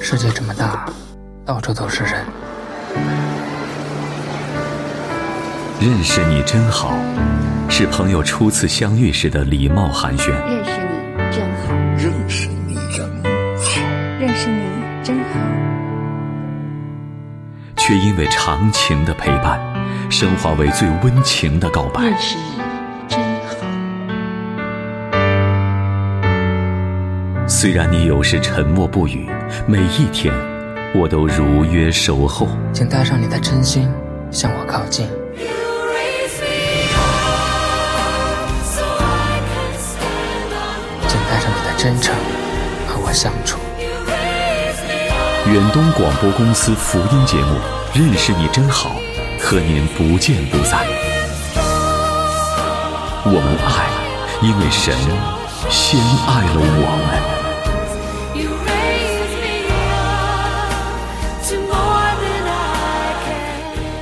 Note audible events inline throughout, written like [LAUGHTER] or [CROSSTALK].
世界这么大，到处都是人。认识你真好，是朋友初次相遇时的礼貌寒暄。认识你真好，认识你真好，认识你真好。却因为长情的陪伴，升华为最温情的告白。认识你虽然你有时沉默不语，每一天我都如约守候。请带上你的真心，向我靠近。请带上你的真诚，和我相处。远东广播公司福音节目《认识你真好》，和您不见不散。我们爱，因为神先爱了我们。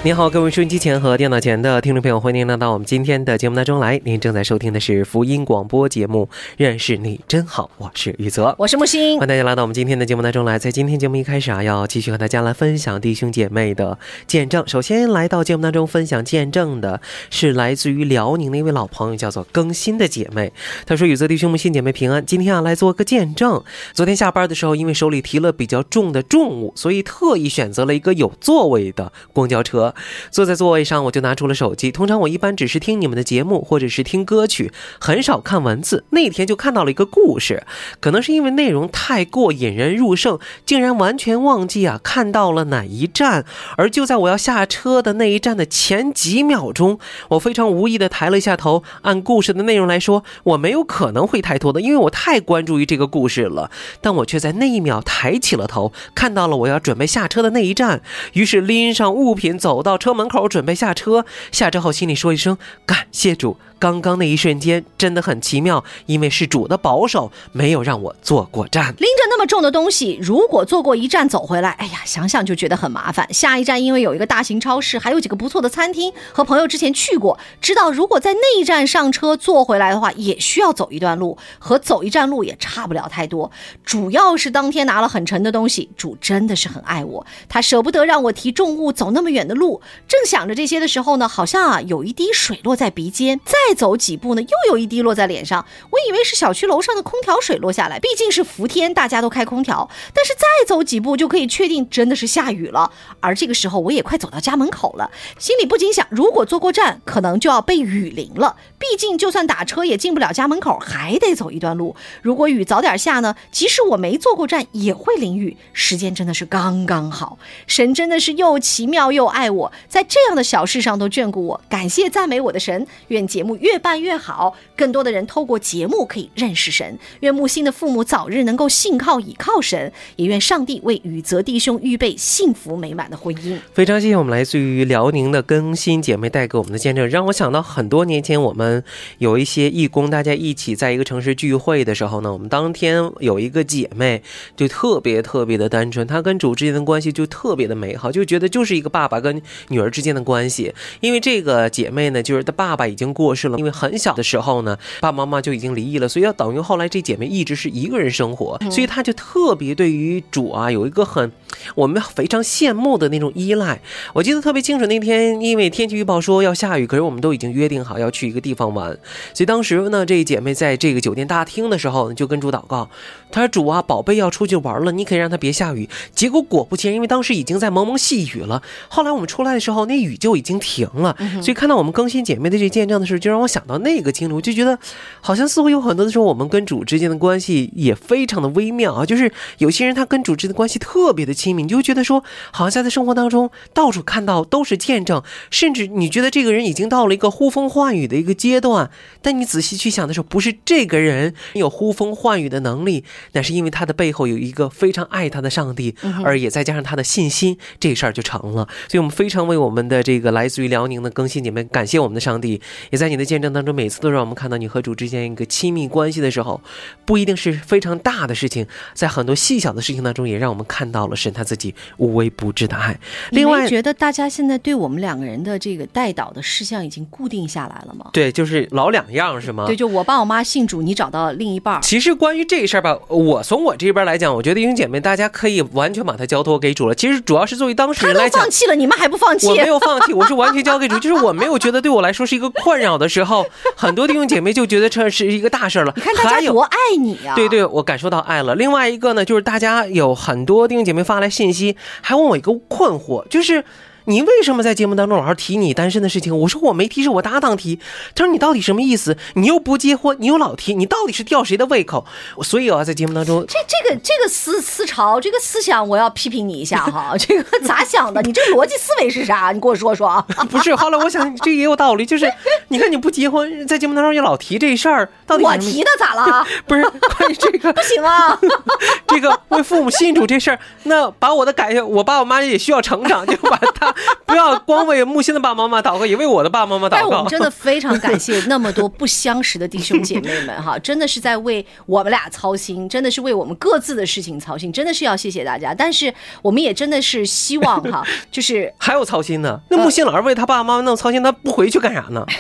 您好，各位收音机前和电脑前的听众朋友，欢迎您来到我们今天的节目当中来。您正在收听的是福音广播节目《认识你真好》，我是雨泽，我是木星欢迎。大家来到我们今天的节目当中来。在今天节目一开始啊，要继续和大家来分享弟兄姐妹的见证。首先来到节目当中分享见证的是来自于辽宁的一位老朋友，叫做更新的姐妹。她说：“雨泽弟兄们，新姐妹平安。今天啊来做个见证。昨天下班的时候，因为手里提了比较重的重物，所以特意选择了一个有座位的公交车。坐在座位上，我就拿出了手机。通常我一般只是听你们的节目，或者是听歌曲，很少看文字。那天就看到了一个故事，可能是因为内容太过引人入胜，竟然完全忘记啊看到了哪一站。而就在我要下车的那一站的前几秒钟，我非常无意的抬了一下头。按故事的内容来说，我没有可能会抬头的，因为我太关注于这个故事了。但我却在那一秒抬起了头，看到了我要准备下车的那一站，于是拎上物品走走到车门口准备下车。下车后心里说一声感谢主。刚刚那一瞬间真的很奇妙，因为是主的保守，没有让我坐过站。拎着那么重的东西，如果坐过一站走回来，哎呀，想想就觉得很麻烦。下一站因为有一个大型超市，还有几个不错的餐厅，和朋友之前去过，知道如果在那一站上车坐回来的话，也需要走一段路，和走一站路也差不了太多。主要是当天拿了很沉的东西，主真的是很爱我，他舍不得让我提重物走那么远的路。正想着这些的时候呢，好像啊有一滴水落在鼻尖，再再走几步呢，又有一滴落在脸上。我以为是小区楼上的空调水落下来，毕竟是伏天，大家都开空调。但是再走几步就可以确定真的是下雨了。而这个时候我也快走到家门口了，心里不禁想，如果坐过站，可能就要被雨淋了。毕竟就算打车也进不了家门口，还得走一段路。如果雨早点下呢，即使我没坐过站，也会淋雨。时间真的是刚刚好，神真的是又奇妙又爱我，在这样的小事上都眷顾我。感谢赞美我的神，愿节目越办越好，更多的人透过节目可以认识神。愿木星的父母早日能够信靠倚靠神，也愿上帝为宇泽弟兄预备幸福美满的婚姻。非常谢谢我们来自于辽宁的更新姐妹带给我们的见证，让我想到很多年前我们有一些义工，大家一起在一个城市聚会的时候呢，我们当天有一个姐妹就特别特别的单纯，她跟主之间的关系就特别的美好，就觉得就是一个爸爸跟女儿之间的关系。因为这个姐妹呢，就是她爸爸已经过世，因为很小的时候呢，爸爸妈妈就已经离异了，所以要等于后来这姐妹一直是一个人生活，所以她就特别对于主啊有一个很我们非常羡慕的那种依赖。我记得特别清楚，那天因为天气预报说要下雨，可是我们都已经约定好要去一个地方玩，所以当时呢，这姐妹在这个酒店大厅的时候就跟主祷告，她说：“主啊，宝贝要出去玩了，你可以让她别下雨。”结果果不其然，因为当时已经在蒙蒙细雨了，后来我们出来的时候，那雨就已经停了。所以看到我们更新姐妹的这见证的时候，就让我想到那个经历，我就觉得好像似乎有很多的时候，我们跟主之间的关系也非常的微妙啊。就是有些人他跟主之间的关系特别的亲密，你就会觉得说，好像在他生活当中到处看到都是见证，甚至你觉得这个人已经到了一个呼风唤雨的一个阶段，但你仔细去想的时候，不是这个人有呼风唤雨的能力，那是因为他的背后有一个非常爱他的上帝，而也再加上他的信心，这事儿就成了。所以我们非常为我们的这个来自于辽宁的更新姐妹感谢我们的上帝，也在你的见证当中，每次都让我们看到你和主之间一个亲密关系的时候，不一定是非常大的事情，在很多细小的事情当中，也让我们看到了神他自己无微不至的爱。另外你，觉得大家现在对我们两个人的这个带导的事项已经固定下来了吗？对，就是老两样是吗？对，就我爸我妈信主，你找到另一半儿。其实关于这事儿吧，我从我这边来讲，我觉得弟兄姐妹大家可以完全把它交托给主了。其实主要是作为当事人来讲都放，弃了，你们还不放弃？我没有放弃，我是完全交给主，就是我没有觉得对我来说是一个困扰的时候，很多弟兄姐妹就觉得这是一个大事儿了。你看大家多爱你啊！对对，我感受到爱了。另外一个呢，就是大家有很多弟兄姐妹发来信息，还问我一个困惑，就是。你为什么在节目当中老是提你单身的事情？我说我没提，是我搭档提。他说你到底什么意思？你又不结婚，你又老提，你到底是吊谁的胃口？所以啊，在节目当中，这这个这个思思潮，这个思想，我要批评你一下哈。[LAUGHS] 这个咋想的？你这个逻辑思维是啥？你给我说说啊。[LAUGHS] 不是。后来我想，这也有道理，就是 [LAUGHS] 你看你不结婚，在节目当中也老提这事儿，到底我提的咋了？不是关于这个不行啊！这个为父母信主这事儿，那把我的改，我爸我妈也需要成长，就把他 [LAUGHS] 不要光为木星的爸爸妈妈祷告，也为我的爸爸妈妈祷告但我们。真的非常感谢那么多不相识的弟兄姐妹们哈，真的是在为我们俩操心，真的是为我们各自的事情操心，真的是要谢谢大家。但是我们也真的是希望哈，[LAUGHS] 就是还有操心呢，那木星老是为他爸爸妈妈那么操心，他不回去干啥呢？[LAUGHS]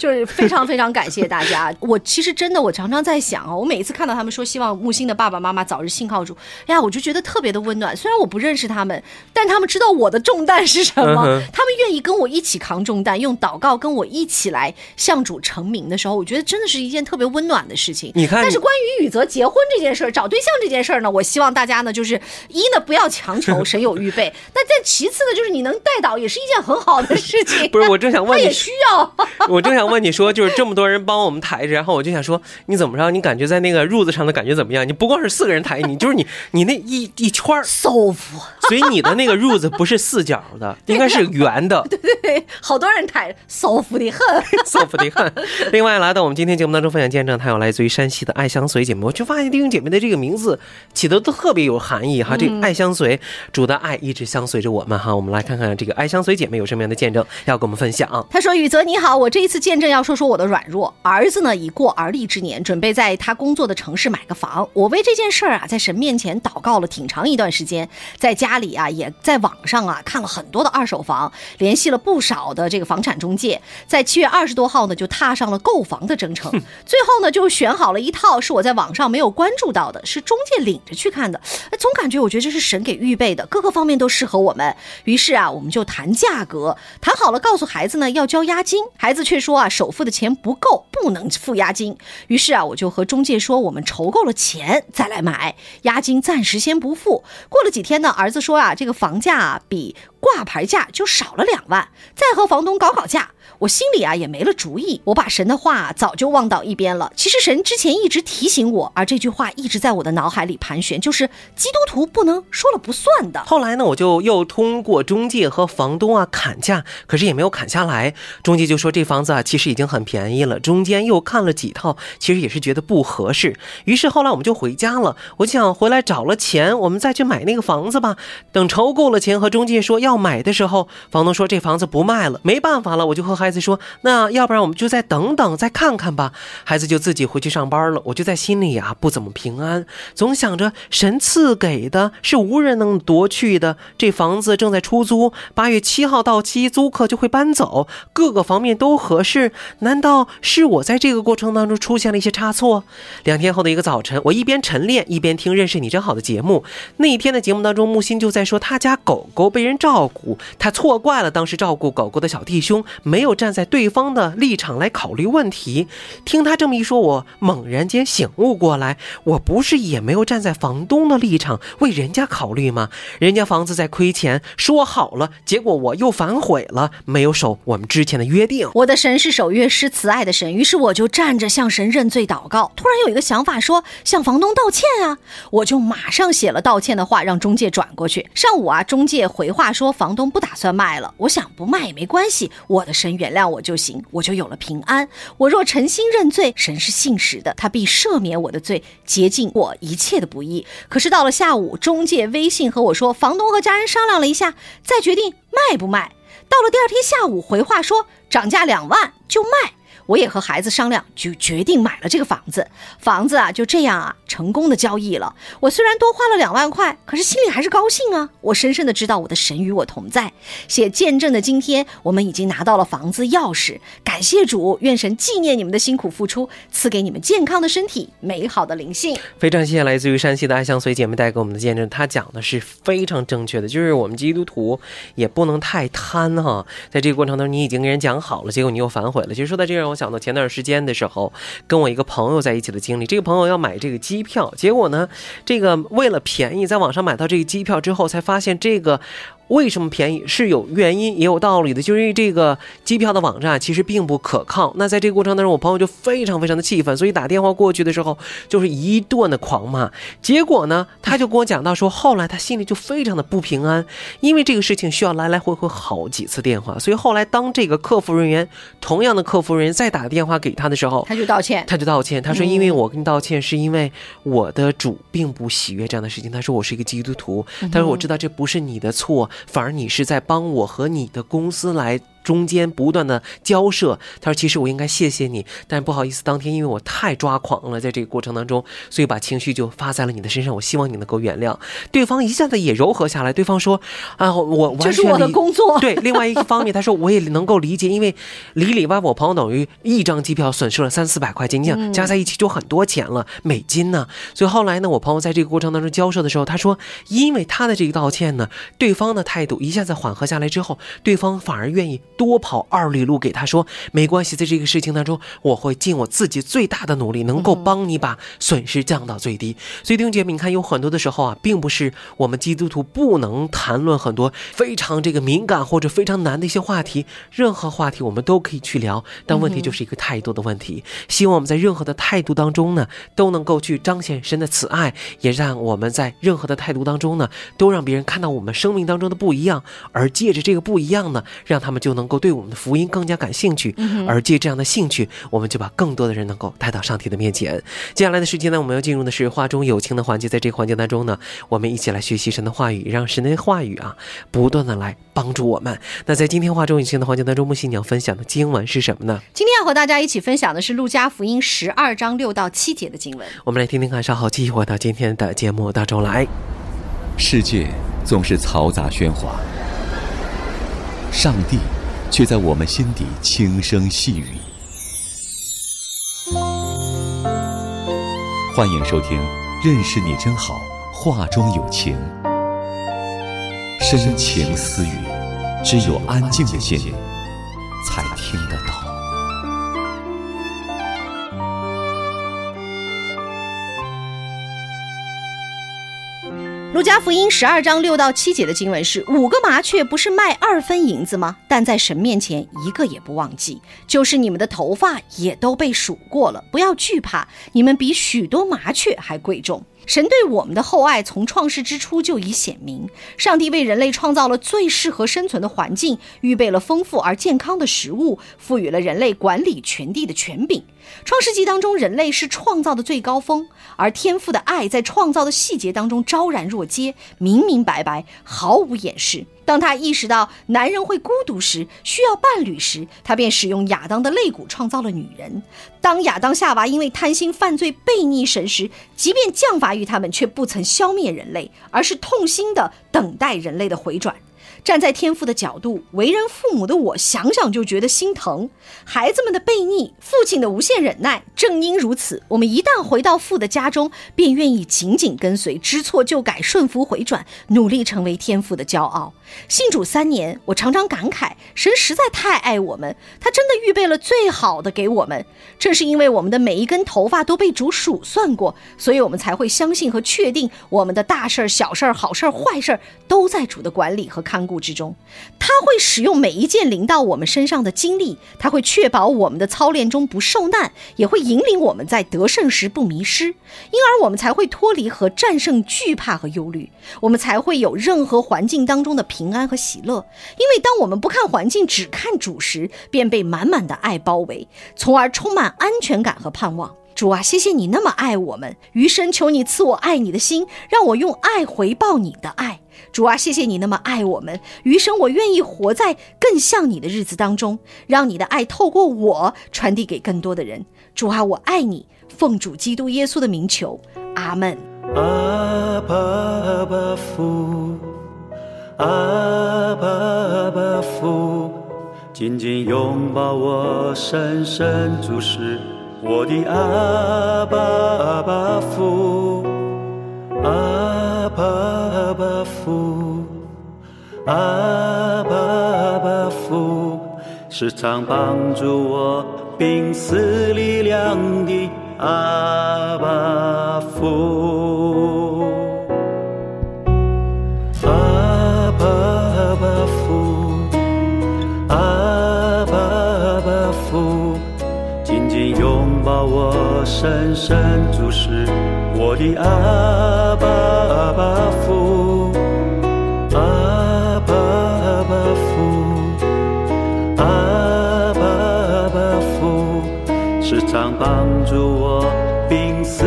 就是非常非常感谢大家。我其实真的，我常常在想啊，我每一次看到他们说希望木星的爸爸妈妈早日信靠主，哎呀，我就觉得特别的温暖。虽然我不认识他们，但他们知道我的重担是什么，嗯他们愿意跟我一起扛重担，用祷告跟我一起来向主成名的时候，我觉得真的是一件特别温暖的事情。你看但是关于宇泽结婚这件事儿、找对象这件事儿呢，我希望大家呢，就是一呢不要强求，神有预备。[LAUGHS] 那再其次呢，就是你能带导也是一件很好的事情。不是，我正想问你 [LAUGHS] 需要。[LAUGHS] 我正想问你说，就是这么多人帮我们抬着，然后我就想说，你怎么着？你感觉在那个褥子上的感觉怎么样？你不光是四个人抬你，就是你你那一一圈儿，舒服，所以你的那个褥子不是四角的，应该是圆的。对对对，好多人抬，舒服的很。[LAUGHS] 舒服的很。另外，来到我们今天节目当中分享见证，她有来自于山西的爱相随姐妹，我就发现弟兄姐妹的这个名字起的都特别有含义哈。这个爱相随，主的爱一直相随着我们哈。我们来看看这个爱相随姐妹有什么样的见证要跟我们分享。她说：“宇泽你好，我这一次见证要说说我的软弱。儿子呢已过而立之年，准备在他工作的城市买个房。我为这件事儿啊，在神面前祷告了挺长一段时间，在家里啊，也在网上啊看了很多的二手房，联系了不少的这个房产中介。在七月二十多号呢，就踏上了购房的征程。最后呢，就选好了一套是我在网上没有关注到的，是中介领着去看的。哎，总感觉我觉得这是神给预备的，各个方面都适合我们。于是啊，我们就谈价格，谈好了，告诉孩子呢要交押金，孩子却说啊首付的钱不够，不能付押金。于是啊，我就和中介说，我们筹够了钱再来买，押金暂时先不付。过了几天呢，儿子说啊，这个房价啊比挂牌价就少了两万，再和房东搞搞价。我心里啊也没了主意，我把神的话早就忘到一边了。其实神之前一直提醒我，而这句话一直在我的脑海里盘旋，就是基督徒不能说了不算的。后来呢，我就又通过中介和房东啊砍价，可是也没有砍下来。中介就说这房子啊其实已经很便宜了，中间又看了几套，其实也是觉得不合适。于是后来我们就回家了，我想回来找了钱，我们再去买那个房子吧。等筹够了钱和中介说要买的时候，房东说这房子不卖了，没办法了，我就和孩子说，那要不然我们就再等等，再看看吧。孩子就自己回去上班了，我就在心里啊不怎么平安，总想着神赐给的是无人能夺去的，这房子正在出租，八月七号到期，租客就会搬走，各个方面都合适，难道是我在这个过程当中出现了一些差错？两天后的一个早晨，我一边晨练一边听《认识你真好》的节目，那一天的节目当中，木心就在说他家狗狗被人照照顾，他错怪了当时照顾狗狗的小弟兄，没有站在对方的立场来考虑问题。听他这么一说，我猛然间醒悟过来，我不是也没有站在房东的立场为人家考虑吗？人家房子在亏钱，说好了，结果我又反悔了，没有守我们之前的约定。我的神是守约施慈爱的神，于是我就站着向神认罪祷告。突然有一个想法说，向房东道歉啊，我就马上写了道歉的话，让中介转过去。上午啊，中介回话说说房东不打算卖了。我想不卖也没关系，我的神原谅我就行，我就有了平安。我若诚心认罪，神是信实的，他必赦免我的罪，洁净我一切的不义。可是到了下午，中介微信和我说，房东和家人商量了一下，再决定卖不卖。到了第二天下午，回话说涨价两万就卖。我也和孩子商量，就决定买了这个房子。房子啊，就这样啊，成功的交易了。我虽然多花了两万块，可是心里还是高兴啊。我深深的知道我的神与我同在。写见证的今天，我们已经拿到了房子钥匙。感谢主，愿神纪念你们的辛苦付出，赐给你们健康的身体，美好的灵性。非常谢谢来自于山西的爱相随姐妹带给我们的见证，她讲的是非常正确的，就是我们基督徒也不能太贪哈。在这个过程当中，你已经跟人讲好了，结果你又反悔了。其实说到这让我想到前段时间的时候，跟我一个朋友在一起的经历。这个朋友要买这个机票，结果呢，这个为了便宜，在网上买到这个机票之后，才发现这个。为什么便宜是有原因也有道理的，就是因为这个机票的网站其实并不可靠。那在这个过程当中，我朋友就非常非常的气愤，所以打电话过去的时候就是一顿的狂骂。结果呢，他就跟我讲到说，后来他心里就非常的不平安，因为这个事情需要来来回回好几次电话。所以后来当这个客服人员同样的客服人员再打电话给他的时候，他就道歉，他就道歉，他说因为我跟你道歉是因为我的主并不喜悦这样的事情。他说我是一个基督徒，他说我知道这不是你的错。反而你是在帮我和你的公司来。中间不断的交涉，他说：“其实我应该谢谢你，但是不好意思，当天因为我太抓狂了，在这个过程当中，所以把情绪就发在了你的身上。我希望你能够原谅。”对方一下子也柔和下来。对方说：“啊，我完全这是我的工作。[LAUGHS] ”对，另外一方面，他说我也能够理解，因为里里外我朋友等于一张机票损失了三四百块钱，你想加在一起就很多钱了，美金呢。所以后来呢，我朋友在这个过程当中交涉的时候，他说，因为他的这个道歉呢，对方的态度一下子缓和下来之后，对方反而愿意。多跑二里路给他说没关系，在这个事情当中，我会尽我自己最大的努力，能够帮你把损失降到最低。所以弟兄姐妹，你看有很多的时候啊，并不是我们基督徒不能谈论很多非常这个敏感或者非常难的一些话题，任何话题我们都可以去聊，但问题就是一个态度的问题。希望我们在任何的态度当中呢，都能够去彰显神的慈爱，也让我们在任何的态度当中呢，都让别人看到我们生命当中的不一样，而借着这个不一样呢，让他们就能。能够对我们的福音更加感兴趣，而借这样的兴趣，我们就把更多的人能够带到上帝的面前。接下来的时间呢，我们要进入的是话中有情的环节。在这个环节当中呢，我们一起来学习神的话语，让神的话语啊，不断的来帮助我们。那在今天话中有情的环节当中，木西你要分享的经文是什么呢？今天要和大家一起分享的是路加福音十二章六到七节的经文。我们来听听看，稍后继续回到今天的节目当中来。世界总是嘈杂喧哗，上帝。却在我们心底轻声细语。欢迎收听《认识你真好》，话中有情，深情私语，只有安静的心才听得到。路加福音十二章六到七节的经文是：五个麻雀不是卖二分银子吗？但在神面前一个也不忘记。就是你们的头发也都被数过了，不要惧怕，你们比许多麻雀还贵重。神对我们的厚爱从创世之初就已显明。上帝为人类创造了最适合生存的环境，预备了丰富而健康的食物，赋予了人类管理全地的权柄。创世纪当中，人类是创造的最高峰，而天赋的爱在创造的细节当中昭然若揭、明明白白，毫无掩饰。当他意识到男人会孤独时，需要伴侣时，他便使用亚当的肋骨创造了女人。当亚当夏娃因为贪心犯罪背逆神时，即便降罚于他们，却不曾消灭人类，而是痛心的等待人类的回转。站在天父的角度，为人父母的我想想就觉得心疼。孩子们的悖逆，父亲的无限忍耐，正因如此，我们一旦回到父的家中，便愿意紧紧跟随，知错就改，顺服回转，努力成为天父的骄傲。信主三年，我常常感慨，神实在太爱我们，他真的预备了最好的给我们。正是因为我们的每一根头发都被主数算过，所以我们才会相信和确定，我们的大事儿、小事儿、好事儿、坏事儿，都在主的管理和看顾。之中，他会使用每一件临到我们身上的经历，他会确保我们的操练中不受难，也会引领我们在得胜时不迷失，因而我们才会脱离和战胜惧怕和忧虑，我们才会有任何环境当中的平安和喜乐。因为当我们不看环境，只看主时，便被满满的爱包围，从而充满安全感和盼望。主啊，谢谢你那么爱我们，余生求你赐我爱你的心，让我用爱回报你的爱。主啊，谢谢你那么爱我们，余生我愿意活在更像你的日子当中，让你的爱透过我传递给更多的人。主啊，我爱你，奉主基督耶稣的名求，阿门。阿爸阿爸父，阿爸阿爸父，紧紧拥抱我，深深注视我的阿爸阿爸父，阿爸阿爸父，阿爸阿爸父，时常帮助我病死力量的阿爸父。把我，深深注视我的阿爸阿爸父，阿爸阿爸父，阿爸阿爸父，时常帮助我病死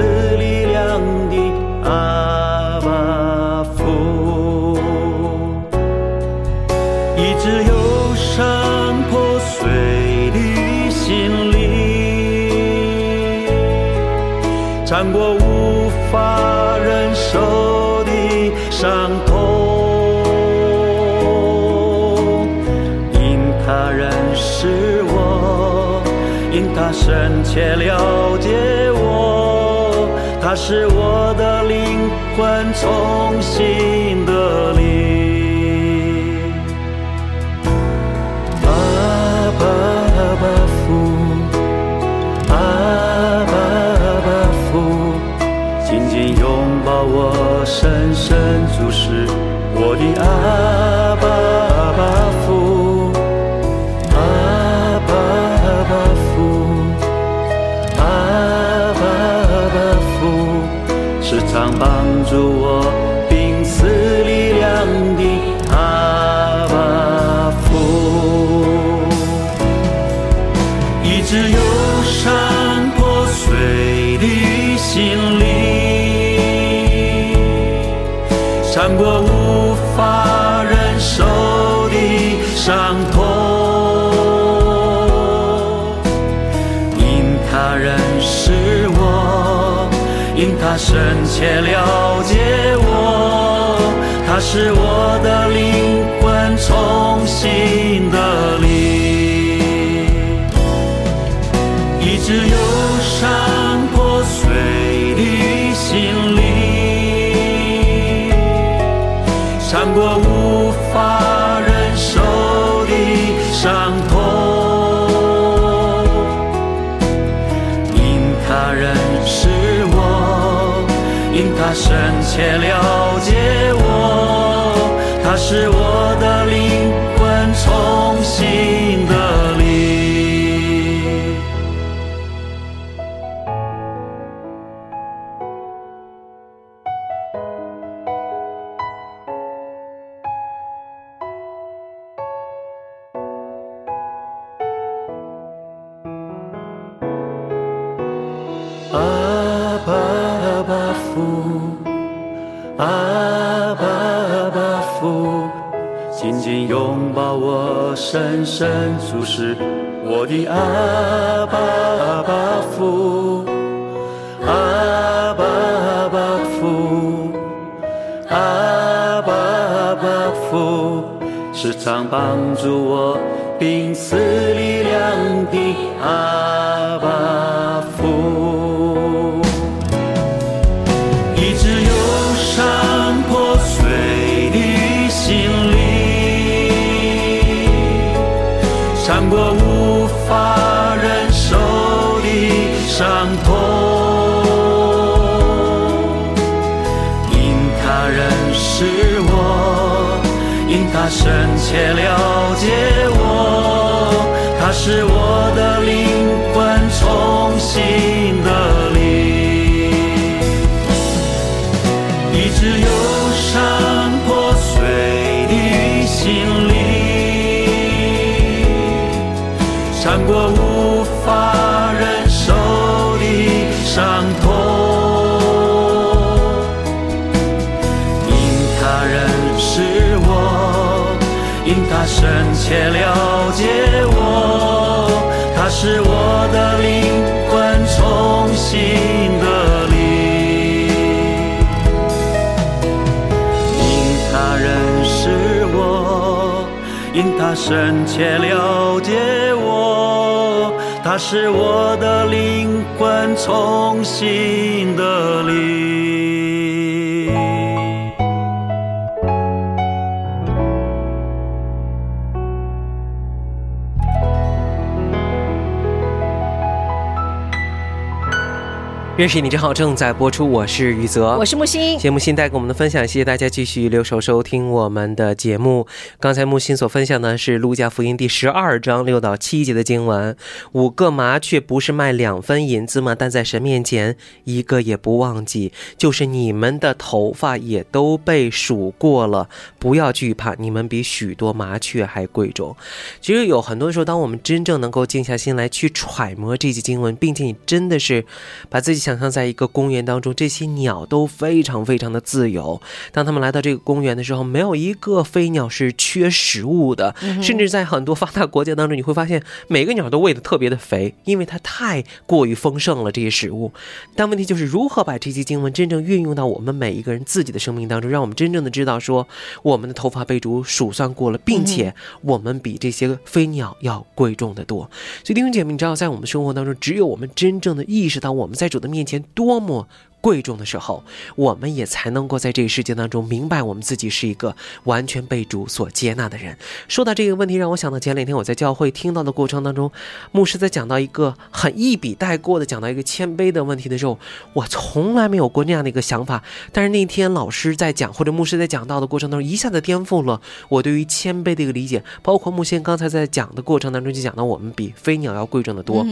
切了解我，他是我的灵魂重新的灵。阿爸阿爸父，阿爸阿爸父，紧紧拥抱我，深深注视我的阿爸阿爸穿过无法忍受的伤痛，因他认识我，因他深切了解我，他是我的灵深切了解我，他是我深深注视我的阿爸阿爸父，阿爸阿爸父，阿爸阿爸父，时常帮助我病死力量的阿深切了解我，他是我的灵魂重新的切了解我，他是我的灵魂重新的灵，因他认识我，因他深切了解我，他是我的灵魂重新的灵。认识你真好，正在播出，我是雨泽，我是木星。谢谢木星带给我们的分享，谢谢大家继续留守收听我们的节目。刚才木星所分享的是路加福音第十二章六到七节的经文。五个麻雀不是卖两分银子吗？但在神面前一个也不忘记。就是你们的头发也都被数过了，不要惧怕，你们比许多麻雀还贵重。其实有很多时候，当我们真正能够静下心来去揣摩这些经文，并且你真的是把自己想象在一个公园当中，这些鸟都非常非常的自由。当他们来到这个公园的时候，没有一个飞鸟是缺食物的，甚至在很多发达国家当中，你会发现每个鸟都喂的特别的肥，因为它太过于丰盛了这些食物。但问题就是如何把这些经文真正运用到我们每一个人自己的生命当中，让我们真正的知道说，我们的头发被主数算过了，并且我们比这些飞鸟要贵重的多。所以弟兄姐妹，你知道，在我们生活当中，只有我们真正的意识到我们在主的面面前多么贵重的时候，我们也才能够在这个世界当中明白我们自己是一个完全被主所接纳的人。说到这个问题，让我想到前两天我在教会听到的过程当中，牧师在讲到一个很一笔带过的讲到一个谦卑的问题的时候，我从来没有过那样的一个想法。但是那天老师在讲或者牧师在讲到的过程当中，一下子颠覆了我对于谦卑的一个理解。包括木仙刚才在讲的过程当中就讲到，我们比飞鸟要贵重的多。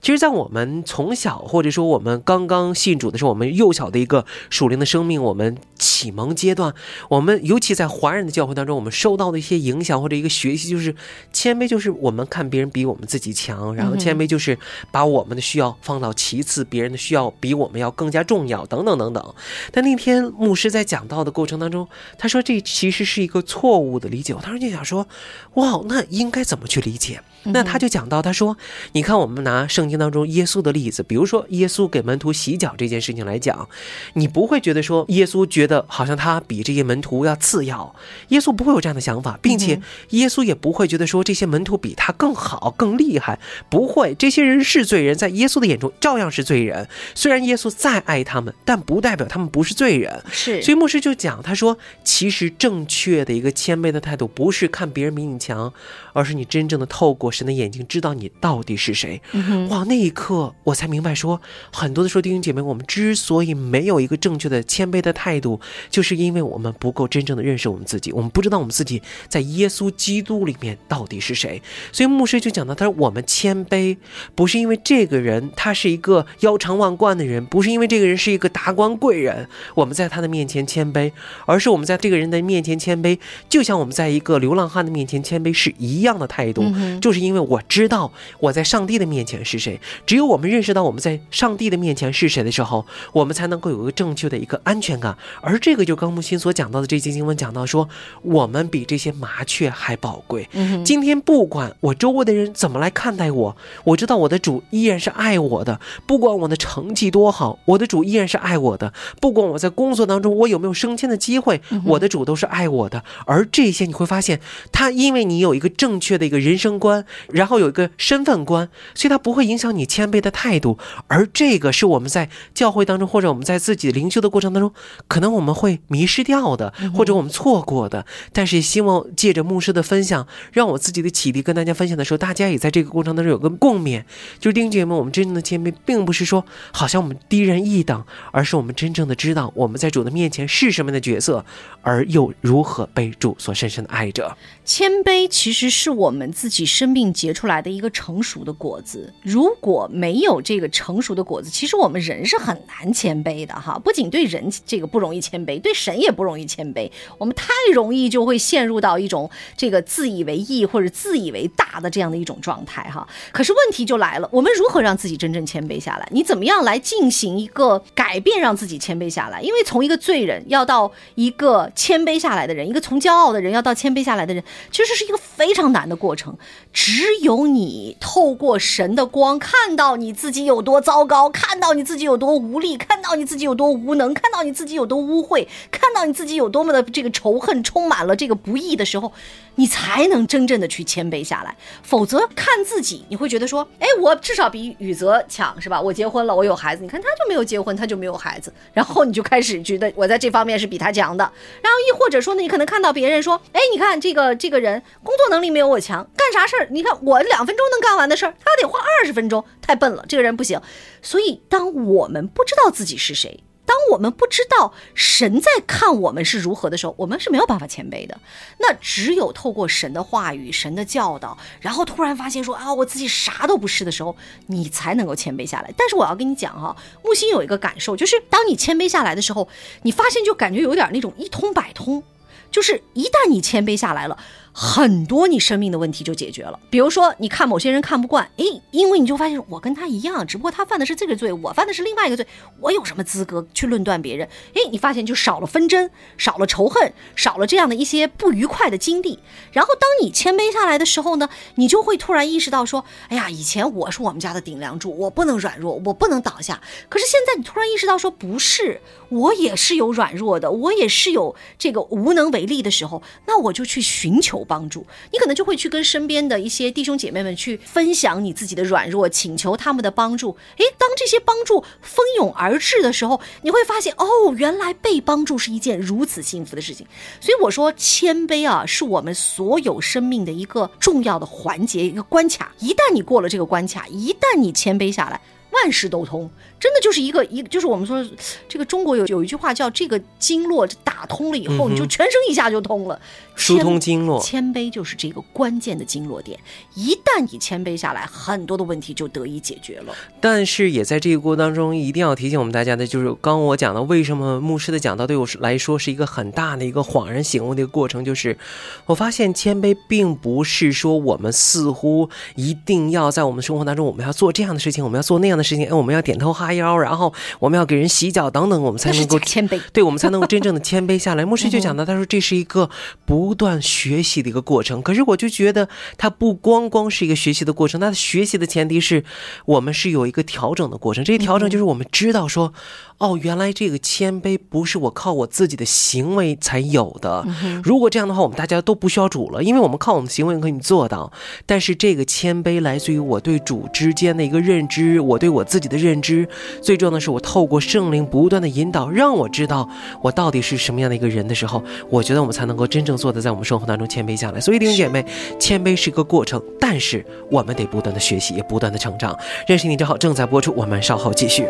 其实，在我们从小或者说我们刚刚信主的时候，我们幼小的一个属灵的生命，我们启蒙阶段，我们尤其在华人的教会当中，我们受到的一些影响或者一个学习，就是谦卑，就是我们看别人比我们自己强，然后谦卑就是把我们的需要放到其次，别人的需要比我们要更加重要，等等等等。但那天牧师在讲到的过程当中，他说这其实是一个错误的理解。我当时就想说，哇，那应该怎么去理解？那他就讲到，他说，你看我们拿圣经当中耶稣的例子，比如说耶稣给门徒洗脚这件事情来讲，你不会觉得说耶稣觉得好像他比这些门徒要次要，耶稣不会有这样的想法，并且耶稣也不会觉得说这些门徒比他更好、更厉害，不会，这些人是罪人，在耶稣的眼中照样是罪人。虽然耶稣再爱他们，但不代表他们不是罪人。是，所以牧师就讲，他说，其实正确的一个谦卑的态度，不是看别人比你强，而是你真正的透过神的眼睛，知道你到底是谁。哇，那一刻我才明白说，很多的时候弟兄姐妹，我们之所以没有一个正确的谦卑的态度，就是因为我们不够真正的认识我们自己，我们不知道我们自己在耶稣基督里面到底是谁。所以牧师就讲到，他说我们谦卑，不是因为这个人他是一个腰缠万贯的人，不是因为这个人是一个达官贵人，我们在他的面前谦卑，而是我们在这个人的面前谦卑，就像我们在一个流浪汉的面前谦卑是一样的态度，就是因为我知道我在上帝的面前是谁。只有我们认识到我们在上帝的面前是谁的时候，我们才能够有一个正确的一个安全感。而这个就刚木心所讲到的这节经文讲到说，我们比这些麻雀还宝贵。今天不管我周围的人怎么来看待我，我知道我的主依然是爱我的。不管我的成绩多好，我的主依然是爱我的。不管我在工作当中我有没有升迁的机会，我的主都是爱我的。而这些你会发现，他因为你有一个正确的一个人生观，然后有一个身份观，所以它不会影响你谦卑的态度。而这个是我们在教会当中，或者我们在自己灵修的过程当中，可能我们会迷失掉的，或者我们错过的。但是希望借着牧师的分享，让我自己的启迪跟大家分享的时候，大家也在这个过程当中有个共勉。就是弟兄姐妹们，我们真正的谦卑，并不是说好像我们低人一等，而是我们真正的知道我们在主的面前是什么样的角色，而又如何被主所深深的爱着。谦卑其实是我们自己生命结出来的一个成熟的果子。如果没有这个成熟的果子，其实我们人是很难谦卑的哈。不仅对人这个不容易谦卑，对神也不容易谦卑。我们太容易就会陷入到一种这个自以为意或者自以为大的这样的一种状态哈。可是问题就来了，我们如何让自己真正谦卑下来？你怎么样来进行一个改变，让自己谦卑下来？因为从一个罪人要到一个谦卑下来的人，一个从骄傲的人要到谦卑下来的人，其实是一个非常难的过程。只有你透过神的光，看到你自己有多糟糕，看到你自己有多无力，看到你自己有多无能，看到你自己有多污秽，看到你自己有多么的这个仇恨，充满了这个不义的时候，你才能真正的去谦卑下来。否则看自己，你会觉得说，哎，我至少比宇泽强，是吧？我结婚了，我有孩子，你看他就没有结婚，他就没有孩子，然后你就开始觉得我在这方面是比他强的。然后亦或者说呢，你可能看到别人说，哎，你看这个这个人工作能力没有我强，干啥事儿？你看我两分钟能干完的事儿，他得花二十分钟，太笨了，这个人不行。所以，当我们不知道自己是谁，当我们不知道神在看我们是如何的时候，我们是没有办法谦卑的。那只有透过神的话语、神的教导，然后突然发现说啊，我自己啥都不是的时候，你才能够谦卑下来。但是我要跟你讲哈，木星有一个感受，就是当你谦卑下来的时候，你发现就感觉有点那种一通百通，就是一旦你谦卑下来了。很多你生命的问题就解决了。比如说，你看某些人看不惯，诶，因为你就发现我跟他一样，只不过他犯的是这个罪，我犯的是另外一个罪，我有什么资格去论断别人？诶，你发现就少了纷争，少了仇恨，少了这样的一些不愉快的经历。然后当你谦卑下来的时候呢，你就会突然意识到说，哎呀，以前我是我们家的顶梁柱，我不能软弱，我不能倒下。可是现在你突然意识到说，不是，我也是有软弱的，我也是有这个无能为力的时候，那我就去寻求。帮助你，可能就会去跟身边的一些弟兄姐妹们去分享你自己的软弱，请求他们的帮助。诶，当这些帮助蜂拥而至的时候，你会发现，哦，原来被帮助是一件如此幸福的事情。所以我说，谦卑啊，是我们所有生命的一个重要的环节，一个关卡。一旦你过了这个关卡，一旦你谦卑下来，万事都通。真的就是一个一，就是我们说，这个中国有有一句话叫“这个经络打通了以后，你就全身一下就通了”，疏通经络。谦卑就是这个关键的经络点，一旦你谦卑下来，很多的问题就得以解决了。但是也在这个过程当中，一定要提醒我们大家的，就是刚我讲的，为什么牧师的讲道对我来说是一个很大的一个恍然醒悟的一个过程，就是我发现谦卑并不是说我们似乎一定要在我们生活当中，我们要做这样的事情，我们要做那样的事情，哎，我们要点头哈。腰，然后我们要给人洗脚等等，我们才能够谦卑，[LAUGHS] 对我们才能够真正的谦卑下来。[LAUGHS] 牧师就讲到，他说这是一个不断学习的一个过程。可是我就觉得，它不光光是一个学习的过程，他的学习的前提是我们是有一个调整的过程。这些调整就是我们知道说。哦，原来这个谦卑不是我靠我自己的行为才有的。如果这样的话，我们大家都不需要主了，因为我们靠我们的行为可以做到。但是这个谦卑来自于我对主之间的一个认知，我对我自己的认知。最重要的是，我透过圣灵不断的引导，让我知道我到底是什么样的一个人的时候，我觉得我们才能够真正做的在我们生活当中谦卑下来。所以弟兄姐妹，谦卑是一个过程，但是我们得不断的学习，也不断的成长。认识你正好正在播出，我们稍后继续。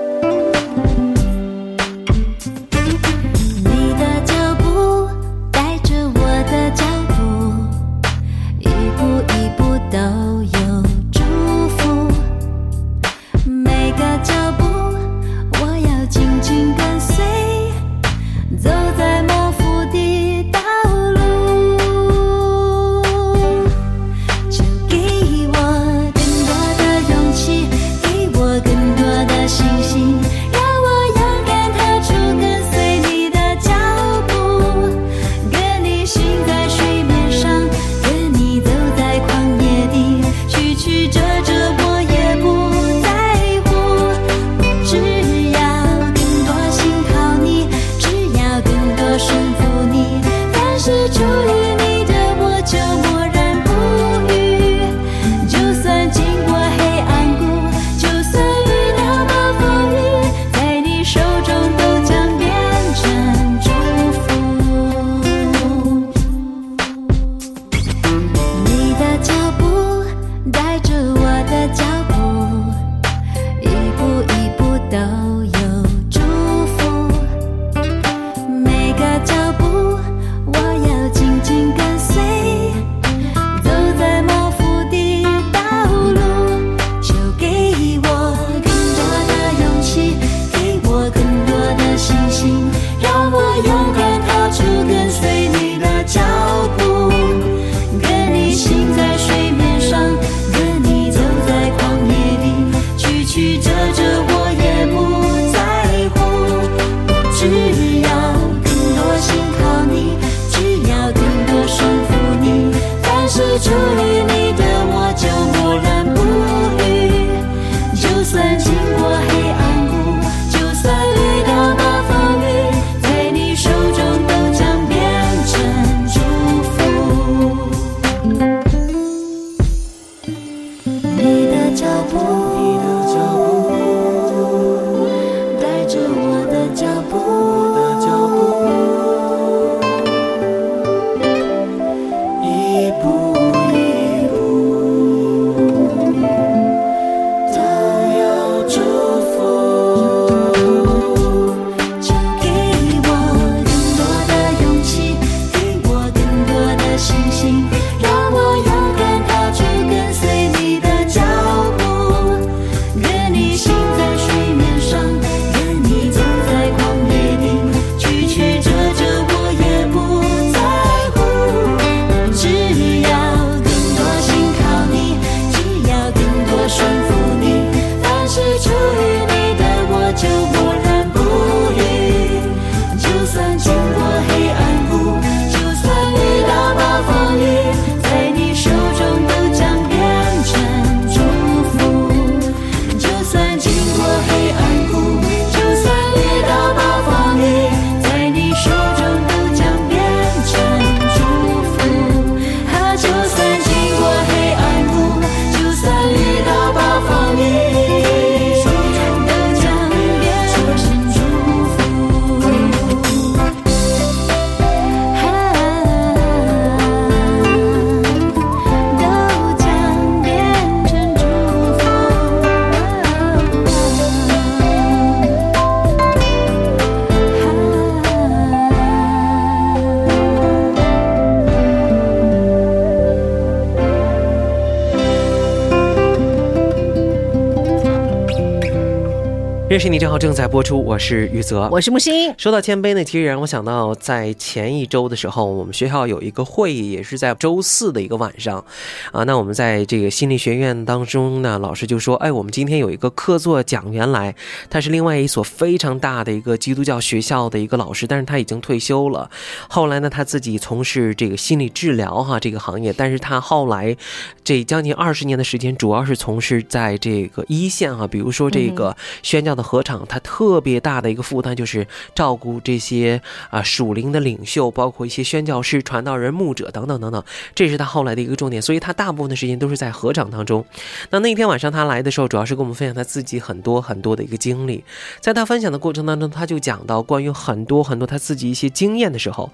认识你正好正在播出，我是玉泽，我是木星。说到谦卑呢，其实让我想到在前一周的时候，我们学校有一个会议，也是在周四的一个晚上，啊，那我们在这个心理学院当中呢，老师就说，哎，我们今天有一个客座讲员来，他是另外一所非常大的一个基督教学校的一个老师，但是他已经退休了。后来呢，他自己从事这个心理治疗哈这个行业，但是他后来这将近二十年的时间，主要是从事在这个一线啊，比如说这个宣教的合场，他特别大的一个负担就是照顾这些啊属灵的领袖，包括一些宣教师、传道人、牧者等等等等，这是他后来的一个重点。所以他大部分的时间都是在合场当中。那那天晚上他来的时候，主要是跟我们分享他自己很多很多的一个经历。在他分享的过程当中，他就讲到关于很多很多他自己一些经验的时候，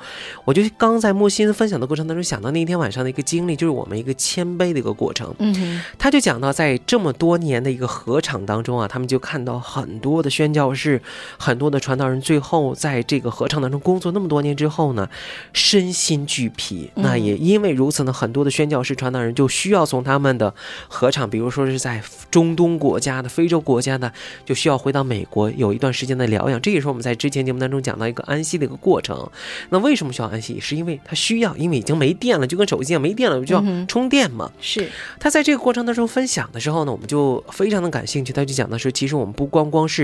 我就刚在木心分享的过程当中想到那天晚上的一个经历，就是我们一个谦卑的一个过程。嗯，他就讲到，在这么多年的一个合场当中啊，他们就看到很多的宣教士、很多的传道人，最后在这个合唱当中工作那么多年之后呢，身心俱疲。嗯那也因为如此呢，很多的宣教士、传道人就需要从他们的合唱，比如说是在中东国家的、非洲国家的，就需要回到美国有一段时间的疗养。这也是我们在之前节目当中讲到一个安息的一个过程。那为什么需要安息？是因为他需要，因为已经没电了，就跟手机一样，没电了就要充电嘛。是，他在这个过程当中分享的时候呢，我们就非常的感兴趣。他就讲的是，其实我们不光光是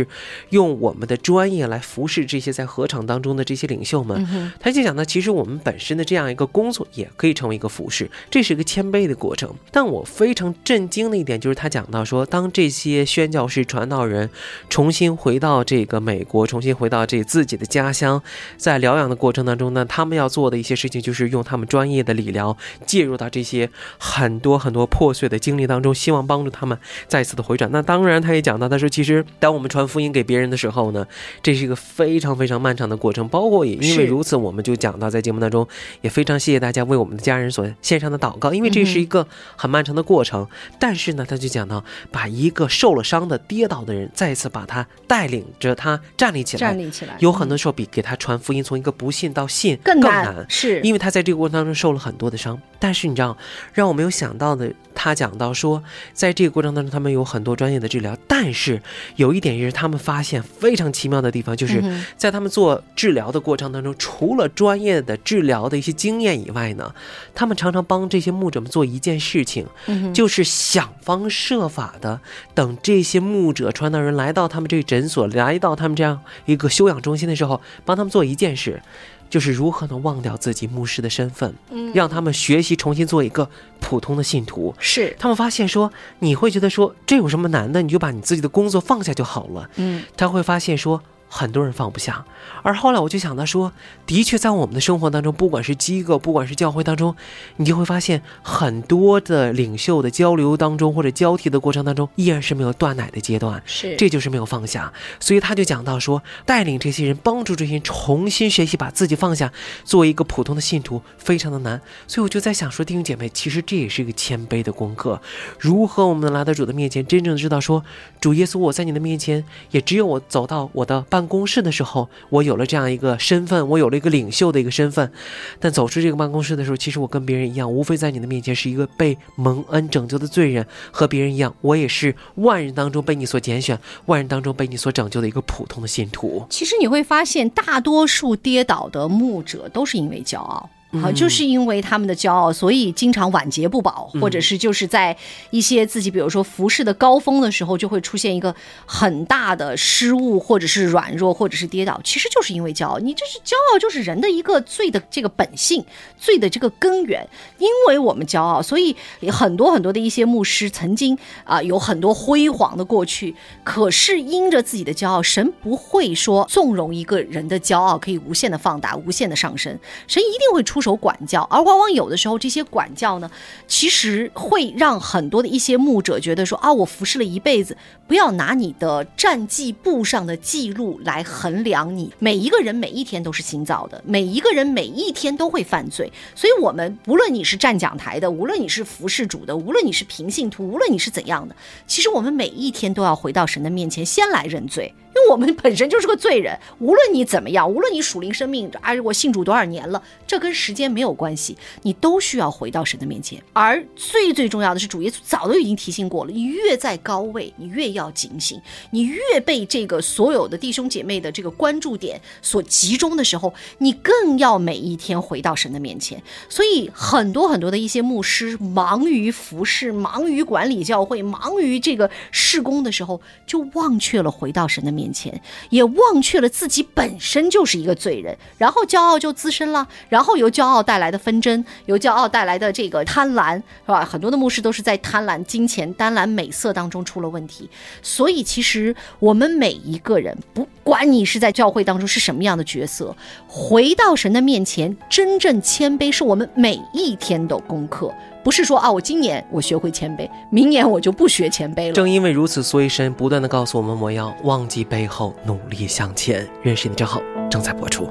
用我们的专业来服侍这些在合场当中的这些领袖们，嗯，他就讲到，其实我们本身的这样一个工作也可以成为一个服侍，这是一个谦卑的过程。但我非常震惊的一点就是，他讲到说，当这些宣教士、传道人重新回到这个美国，重新回到这自己的家乡，在疗养的过程当中呢，他们要做的一些事情就是用他们专业的理疗介入到这些很多很多破碎的经历当中，希望帮助他们再次的回转。那当然，他也讲到，他说，其实当我们传福音给别人的时候呢，这是一个非常非常漫长的过程，包括也因为如此，我们就讲到在节目当中，也非常谢谢大家为我们的家人所献上的祷告，因为这是一个很漫长的过程。但是呢，他就讲到，把一个受了伤的、跌倒的人，再一次把他带领着他站立起来，站立起来，有很多时候比给他传福音，从一个不信到信更难。难，是因为他在这个过程当中受了很多的伤，但是你知道，让我没有想到的，他讲到说，在这个过程当中，他们有很多专业的治疗，但是有一点也是他们发现非常奇妙的地方，就是在他们做治疗的过程当中，除了专业的治疗的一些经验以外呢，他们常常帮这些牧者们做一件事情，就是想方设法的等这些牧者传道人来到他们这个诊所，来到他们这样一个休养中心的时候，帮他们做一件事。就是如何能忘掉自己牧师的身份，嗯让他们学习重新做一个普通的信徒。是，他们发现说，你会觉得说这有什么难的？你就把你自己的工作放下就好了。嗯，他会发现说，很多人放不下。而后来我就想到说，的确在我们的生活当中，不管是机构，不管是教会当中，你就会发现很多的领袖的交流当中或者交替的过程当中，依然是没有断奶的阶段。是这就是没有放下，所以他就讲到说，带领这些人，帮助这些人重新学习，把自己放下，作为一个普通的信徒，非常的难。所以我就在想说，弟兄姐妹，其实这也是一个谦卑的功课。如何我们能来到主的面前，真正地知道说，主耶稣，我在你的面前，也只有我走到我的办办公室的时候，我有了这样一个身份，我有了一个领袖的一个身份。但走出这个办公室的时候，其实我跟别人一样，无非在你的面前是一个被蒙恩拯救的罪人，和别人一样，我也是万人当中被你所拣选，万人当中被你所拯救的一个普通的信徒。其实你会发现，大多数跌倒的牧者都是因为骄傲。好，嗯就是因为他们的骄傲，所以经常晚节不保，或者是就是在一些自己，比如说服饰的高峰的时候，就会出现一个很大的失误，或者是软弱，或者是跌倒，其实就是因为骄傲。你这是骄傲，就是人的一个罪的这个本性，罪的这个根源。因为我们骄傲，所以很多很多的一些牧师曾经啊、有很多辉煌的过去，可是因着自己的骄傲，神不会说纵容一个人的骄傲可以无限的放大、无限的上升，神一定会出手管教。而往往有的时候，这些管教呢，其实会让很多的一些牧者觉得说啊，我服侍了一辈子，不要拿你的战绩簿上的记录来衡量你。每一个人每一天都是新造的，每一个人每一天都会犯罪，所以我们无论你是站讲台的，无论你是服侍主的，无论你是平信徒，无论你是怎样的，其实我们每一天都要回到神的面前，先来认罪。因为我们本身就是个罪人，无论你怎么样，无论你属灵生命，哎，我信主多少年了，这跟时间没有关系，你都需要回到神的面前。而最最重要的是，主耶稣早都已经提醒过了，你越在高位，你越要警醒，你越被这个所有的弟兄姐妹的这个关注点所集中的时候，你更要每一天回到神的面前。所以很多很多的一些牧师忙于服侍，忙于管理教会，忙于这个事工的时候，就忘却了回到神的面，面前也忘却了自己本身就是一个罪人，然后骄傲就滋生了，然后由骄傲带来的纷争，由骄傲带来的这个贪婪，是吧？很多的牧师都是在贪婪金钱、贪婪美色当中出了问题。所以，其实我们每一个人，不管你是在教会当中是什么样的角色，回到神的面前，真正谦卑是我们每一天的功课。不是说啊，我今年我学会谦卑，明年我就不学谦卑了。正因为如此，所以神不断的告诉我们，我要忘记背后，努力向前。认识你正好正在播出。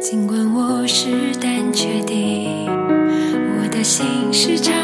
尽管我是胆怯的，我的心时常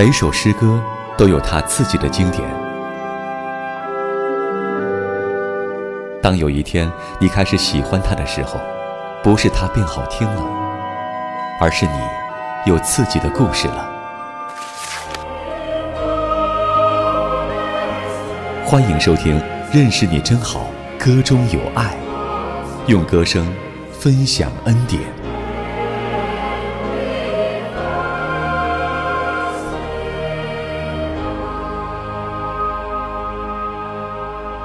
每首诗歌都有它自己的经典。当有一天你开始喜欢它的时候，不是它变好听了，而是你有自己的故事了。欢迎收听《认识你真好》，歌中有爱，用歌声分享恩典。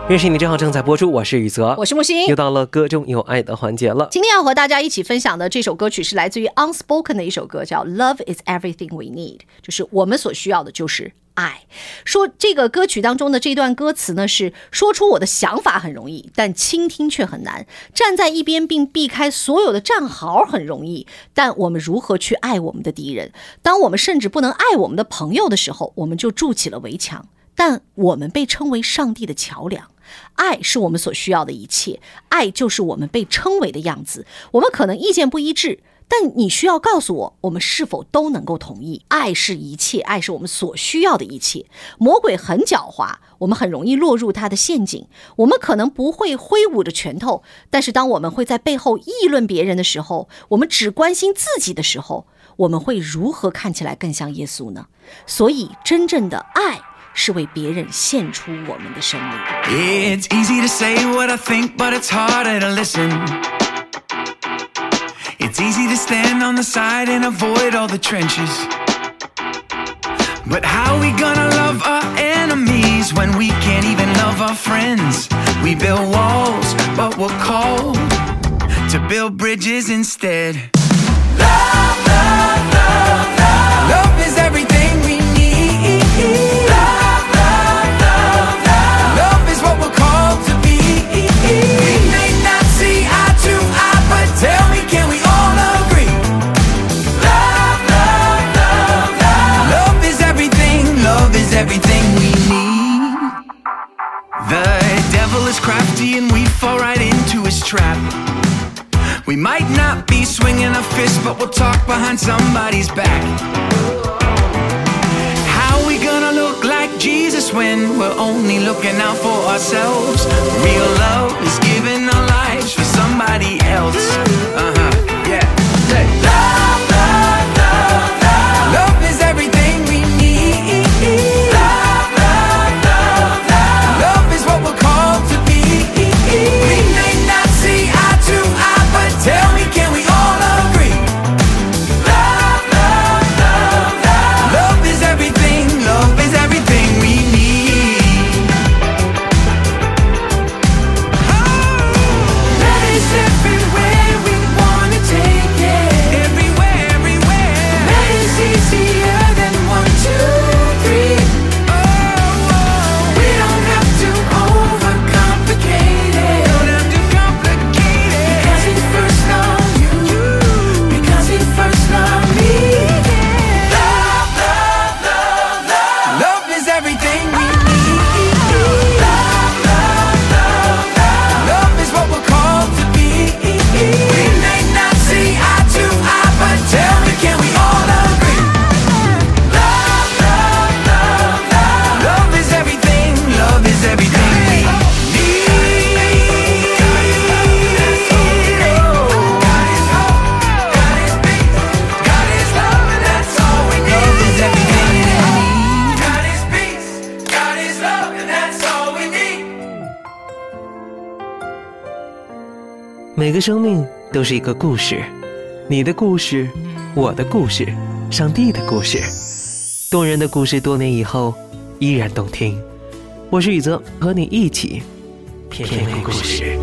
认识你正好正在播出，我是雨泽，我是木星又。到了歌中有爱的环节了。今天要和大家一起分享的这首歌曲是来自于 Unspoken 的一首歌，叫《Love Is Everything We Need》，就是我们所需要的就是爱。说这个歌曲当中的这段歌词呢，是说出我的想法很容易，但倾听却很难；站在一边并避开所有的战壕很容易，但我们如何去爱我们的敌人？当我们甚至不能爱我们的朋友的时候，我们就筑起了围墙。但我们被称为上帝的桥梁。爱是我们所需要的一切，爱就是我们被称为的样子。我们可能意见不一致，但你需要告诉我，我们是否都能够同意？爱是一切，爱是我们所需要的一切。魔鬼很狡猾，我们很容易落入他的陷阱。我们可能不会挥舞着拳头，但是当我们会在背后议论别人的时候，我们只关心自己的时候，我们会如何看起来更像耶稣呢？所以，真正的爱是为别人献出我们的生命。 It's easy to say what I think, but it's harder to listen. It's easy to stand on the side and avoid all the trenches. But how we gonna love our enemies when we can't even love our friends? We build walls, but we're called to build bridges instead. Love, love, we'll talk behind somebody's back. How we gonna look like Jesus when we're only looking out for ourselves? Real love is giving our lives for somebody else. 每个生命都是一个故事，你的故事，我的故事，上帝的故事，动人的故事，多年以后依然动听。我是雨泽，和你一起品味故事。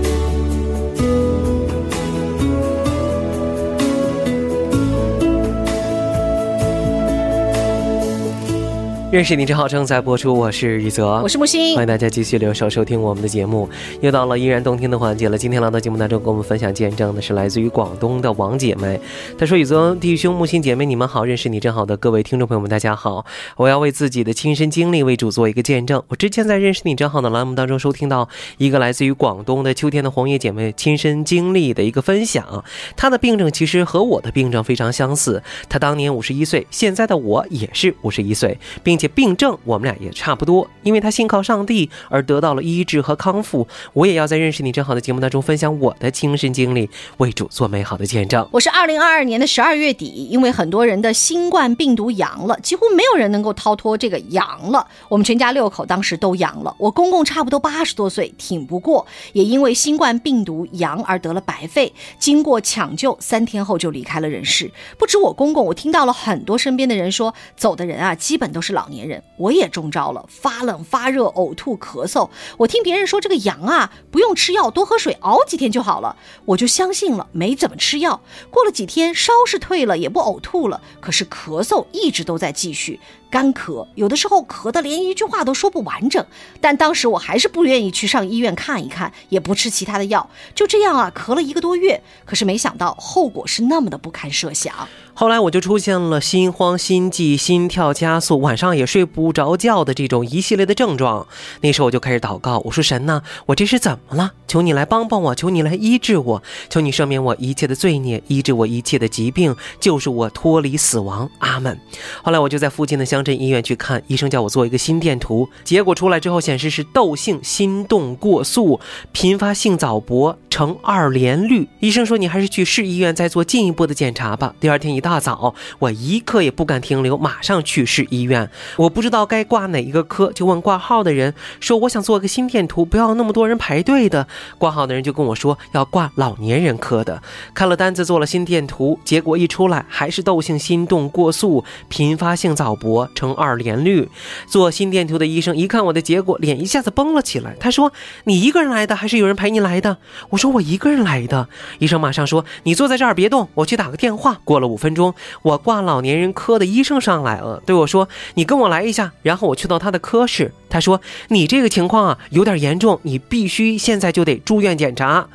认识你真好正在播出，我是雨泽，我是木星欢迎大家继续留守收听我们的节目。又到了依然动听的环节了。今天来到节目当中，跟我们分享见证的是来自于广东的王姐妹。她说：“雨泽弟兄、木星姐妹，你们好，认识你真好的各位听众朋友们，大家好。我要为自己的亲身经历为主做一个见证。我之前在认识你真好的栏目当中收听到一个来自于广东的秋天的红叶姐妹亲身经历的一个分享。她的病症其实和我的病症非常相似。她当年五十一岁，现在的我也是五十一岁，并且病症我们俩也差不多。因为他信靠上帝而得到了医治和康复，我也要在认识你真好的节目当中分享我的亲身经历，为主做美好的见证。我是二零二二年的十二月底，因为很多人的新冠病毒阳了，几乎没有人能够逃脱这个阳了。我们全家六口当时都阳了，我公公差不多八十多岁，挺不过，也因为新冠病毒阳而得了白肺，经过抢救，三天后就离开了人世。不止我公公，我听到了很多身边的人说，走的人啊，基本都是老年人。我也中招了，发冷、发热、呕吐、咳嗽。我听别人说这个羊啊，不用吃药，多喝水，熬几天就好了，我就相信了，没怎么吃药。过了几天，烧是退了，也不呕吐了，可是咳嗽一直都在继续。干咳，有的时候咳得连一句话都说不完整。但当时我还是不愿意去上医院看一看，也不吃其他的药，就这样啊，咳了一个多月。可是没想到后果是那么的不堪设想。后来我就出现了心慌、心悸、心跳加速，晚上也睡不着觉的这种一系列的症状。那时候我就开始祷告，我说神呐，我这是怎么了？求你来帮帮我，求你来医治我，求你赦免我一切的罪孽，医治我一切的疾病，救赎我脱离死亡。阿门。后来我就在附近的乡镇医院去看医生，叫我做一个心电图，结果出来之后显示是窦性心动过速、频发性早搏呈二联律。医生说你还是去市医院再做进一步的检查吧。第二天一大早，我一刻也不敢停留，马上去市医院。我不知道该挂哪一个科，就问挂号的人说我想做个心电图，不要那么多人排队的。挂号的人就跟我说要挂老年人科的。看了单子，做了心电图，结果一出来还是窦性心动过速、频发性早搏呈二联律。做心电图的医生一看我的结果，脸一下子绷了起来。他说：“你一个人来的，还是有人陪你来的？”我说：“我一个人来的。”医生马上说：“你坐在这儿别动，我去打个电话。”过了五分钟，我挂老年人科的医生上来了，对我说：“你跟我来一下。”然后我去到他的科室，他说：“你这个情况啊有点严重，你必须现在就得住院检查。”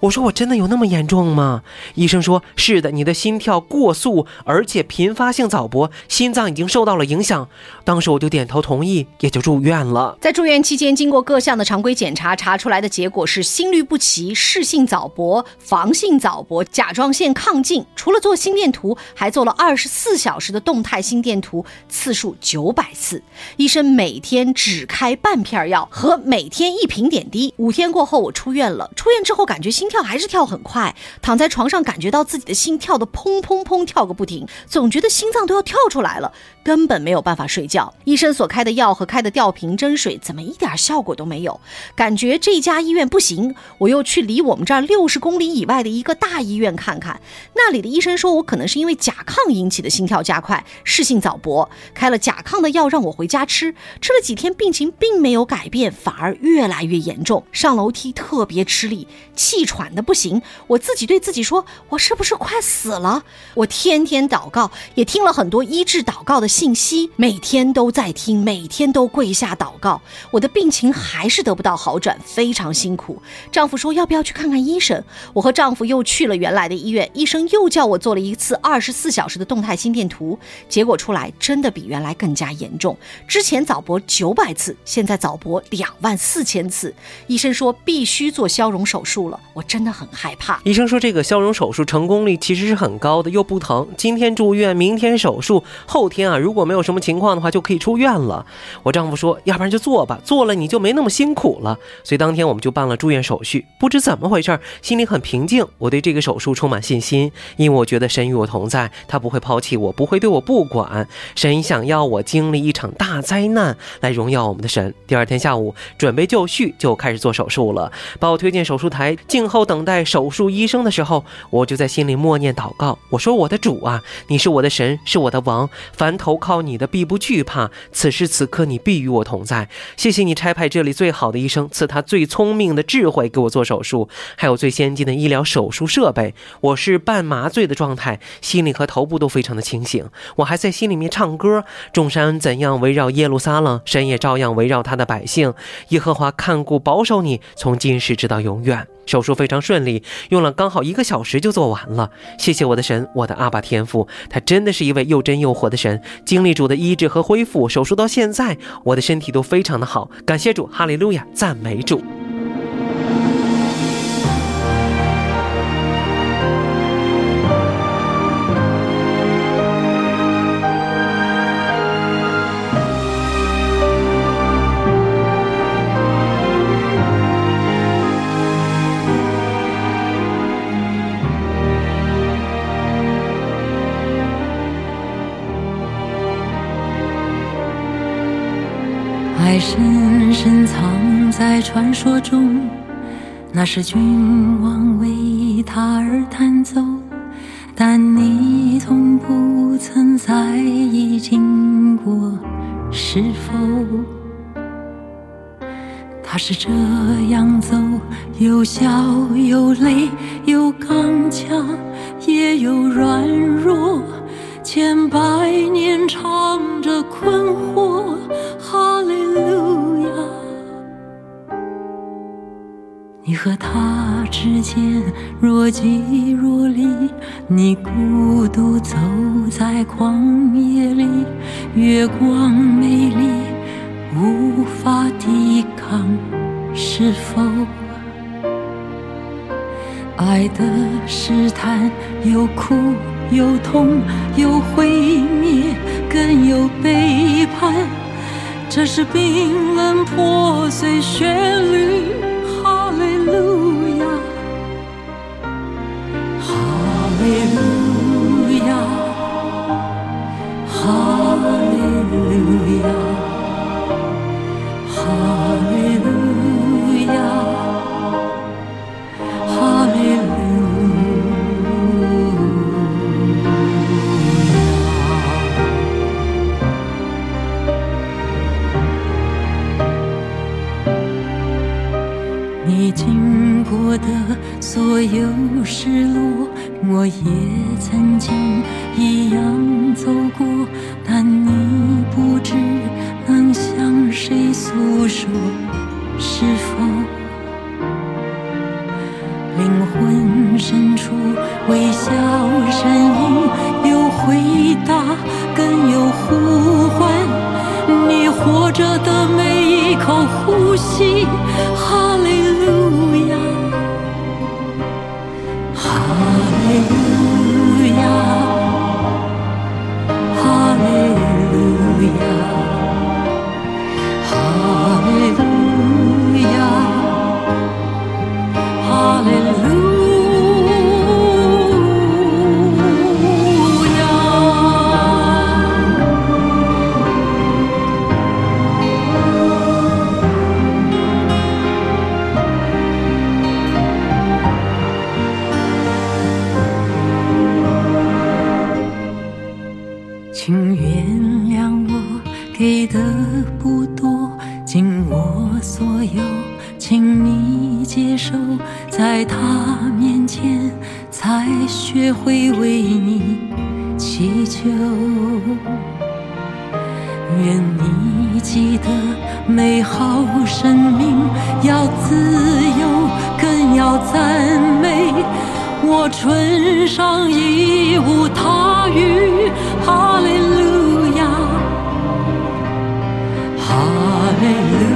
我说：“我真的有那么严重吗？”医生说：“是的，你的心跳过速，而且频发性早搏，心脏已经受到了影响。”想当时我就点头同意，也就住院了。在住院期间，经过各项的常规检查，查出来的结果是心律不齐、室性早搏、房性早搏、甲状腺亢进。除了做心电图，还做了二十四小时的动态心电图，次数九百次。医生每天只开半片药和每天一瓶点滴。五天过后，我出院了。出院之后，感觉心跳还是跳很快，躺在床上感觉到自己的心跳的砰砰砰跳个不停，总觉得心脏都要跳出来了，根本没有办法睡觉。医生所开的药和开的吊瓶针水怎么一点效果都没有？感觉这家医院不行，我又去离我们这儿六十公里以外的一个大医院看看。那里的医生说我可能是因为甲亢引起的心跳加快，室性早搏，开了甲亢的药让我回家吃。吃了几天，病情并没有改变，反而越来越严重，上楼梯特别吃力，气喘的不行。我自己对自己说，我是不是快死了？我天天祷告，也听了很多医治祷告的信息，每天都在听，每天都跪下祷告。我的病情还是得不到好转，非常辛苦。丈夫说要不要去看看医生？我和丈夫又去了原来的医院，医生又叫我做了一次二十四小时的动态心电图，结果出来真的比原来更加严重。之前早搏九百次，现在早搏两万四千次。医生说必须做消融手术了，我真的很害怕。医生说这个消融手术成功率其实是很高的，又不疼。今天住院，明天手术，后天啊如果没有什么情况的话就可以出院了。我丈夫说，要不然就做吧，做了你就没那么辛苦了。所以当天我们就办了住院手续。不知怎么回事，心里很平静，我对这个手术充满信心，因为我觉得神与我同在，他不会抛弃我，不会对我不管。神想要我经历一场大灾难来荣耀我们的神。第二天下午准备就绪，就开始做手术了，把我推进手术台，静候等待手术医生的时候，我就在心里默念祷告，我说：“我的主啊，你是我的神，是我的王，凡投靠你你的必不惧怕。此时此刻你必与我同在。谢谢你差派这里最好的医生，赐他最聪明的智慧给我做手术，还有最先进的医疗手术设备。我是半麻醉的状态，心里和头部都非常的清醒。我还在心里面唱歌：众山怎样围绕绕耶路撒冷，神也照样围绕他的百姓。耶和华看顾保守你，从今时直到永远。手术非常顺利，用了刚好一个小时就做完了。谢谢我的神，我的阿爸天父，他真的是一位又真又活的神。经历主的医治和恢复，手术到现在，我的身体都非常的好。感谢主，哈利路亚，赞美主。在传说中，那是君王为他而弹奏，但你从不曾在意经过，是否？他是这样走，有笑有泪，有刚强，也有软弱，千百年唱着困惑，哈利路你和他之间若即若离，你孤独走在旷野里，月光美丽，无法抵抗，是否？爱的试探，有苦有痛，有毁灭，更有背叛。这是冰冷破碎旋律，利我唇上已无他语，哈利路亚，哈利路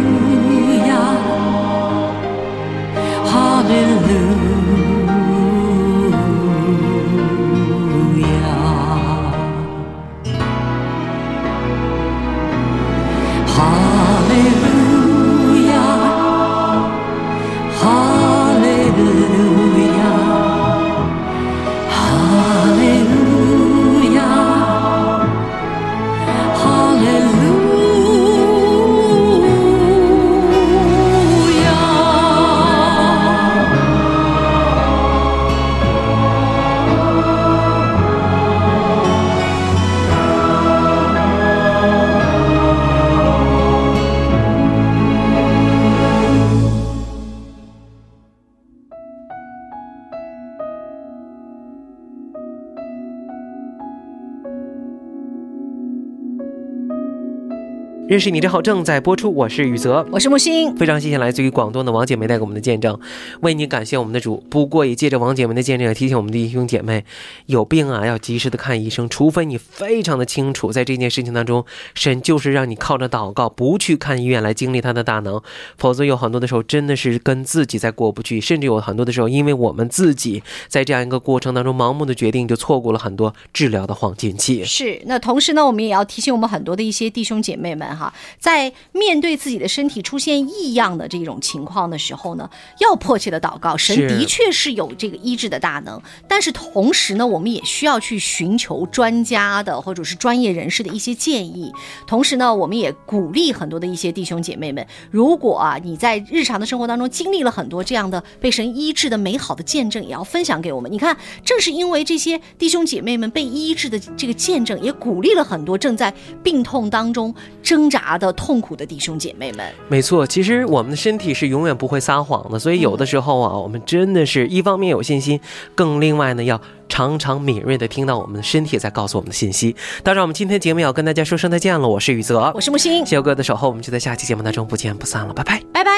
认识你真好正在播出，我是雨泽。我是木星。非常谢谢来自于广东的王姐妹带给我们的见证，为你感谢我们的主。不过也借着王姐妹的见证，也提醒我们的弟兄姐妹，有病啊要及时的看医生，除非你非常的清楚，在这件事情当中，神就是让你靠着祷告，不去看医院来经历他的大能，否则有很多的时候真的是跟自己在过不去，甚至有很多的时候，因为我们自己在这样一个过程当中盲目的决定，就错过了很多治疗的黄金期。是，那同时呢，我们也要提醒我们很多的一些弟兄姐妹们哈，在面对自己的身体出现异样的这种情况的时候呢，要迫切的祷告，神的确是有这个医治的大能，但是同时呢，我们也需要去寻求专家的或者是专业人士的一些建议。同时呢，我们也鼓励很多的一些弟兄姐妹们，如果啊你在日常的生活当中经历了很多这样的被神医治的美好的见证，也要分享给我们。你看，正是因为这些弟兄姐妹们被医治的这个见证，也鼓励了很多正在病痛当中挣扎的痛苦的弟兄姐妹们。没错，其实我们的身体是永远不会撒谎的，所以有的时候啊，我们真的是一方面有信心，更另外呢要常常敏锐的听到我们的身体在告诉我们的信息。当然，我们今天节目要跟大家说声再见了，我是雨泽，我是木星，谢谢哥的守候，我们就在下期节目当中不见不散了，拜拜。拜拜。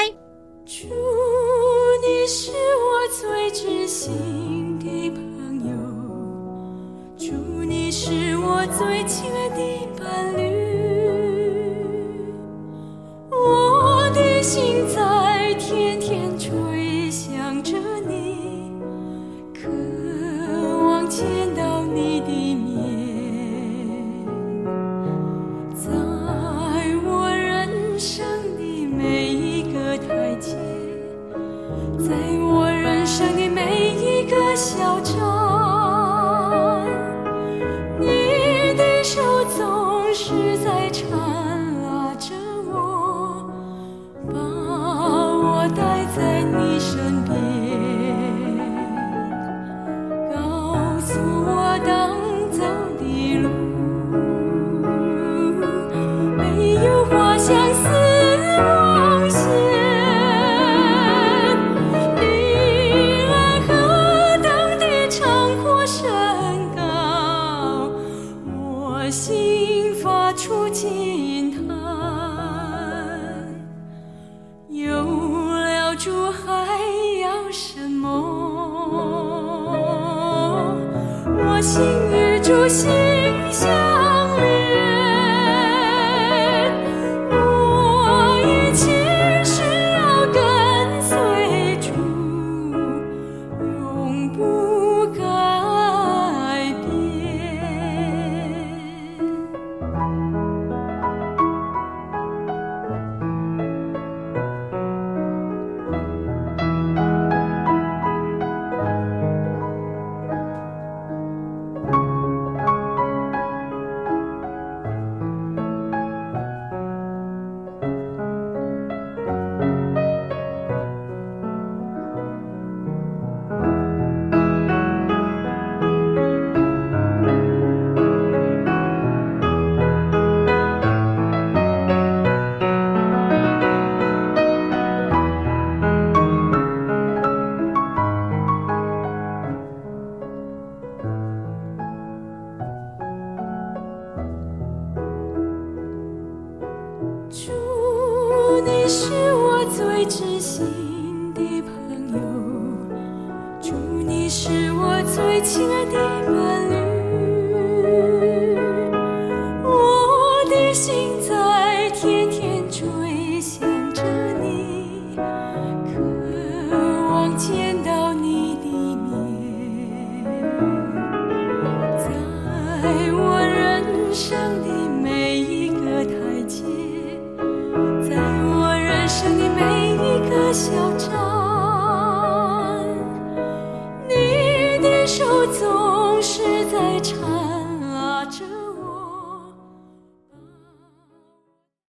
主，你是我最知心的朋友，主，你是我最亲爱的伴侣，心在天天吹响着你，渴望见到你的面。在我人生的每一个台阶，在我人生的每一个小站，到心与主心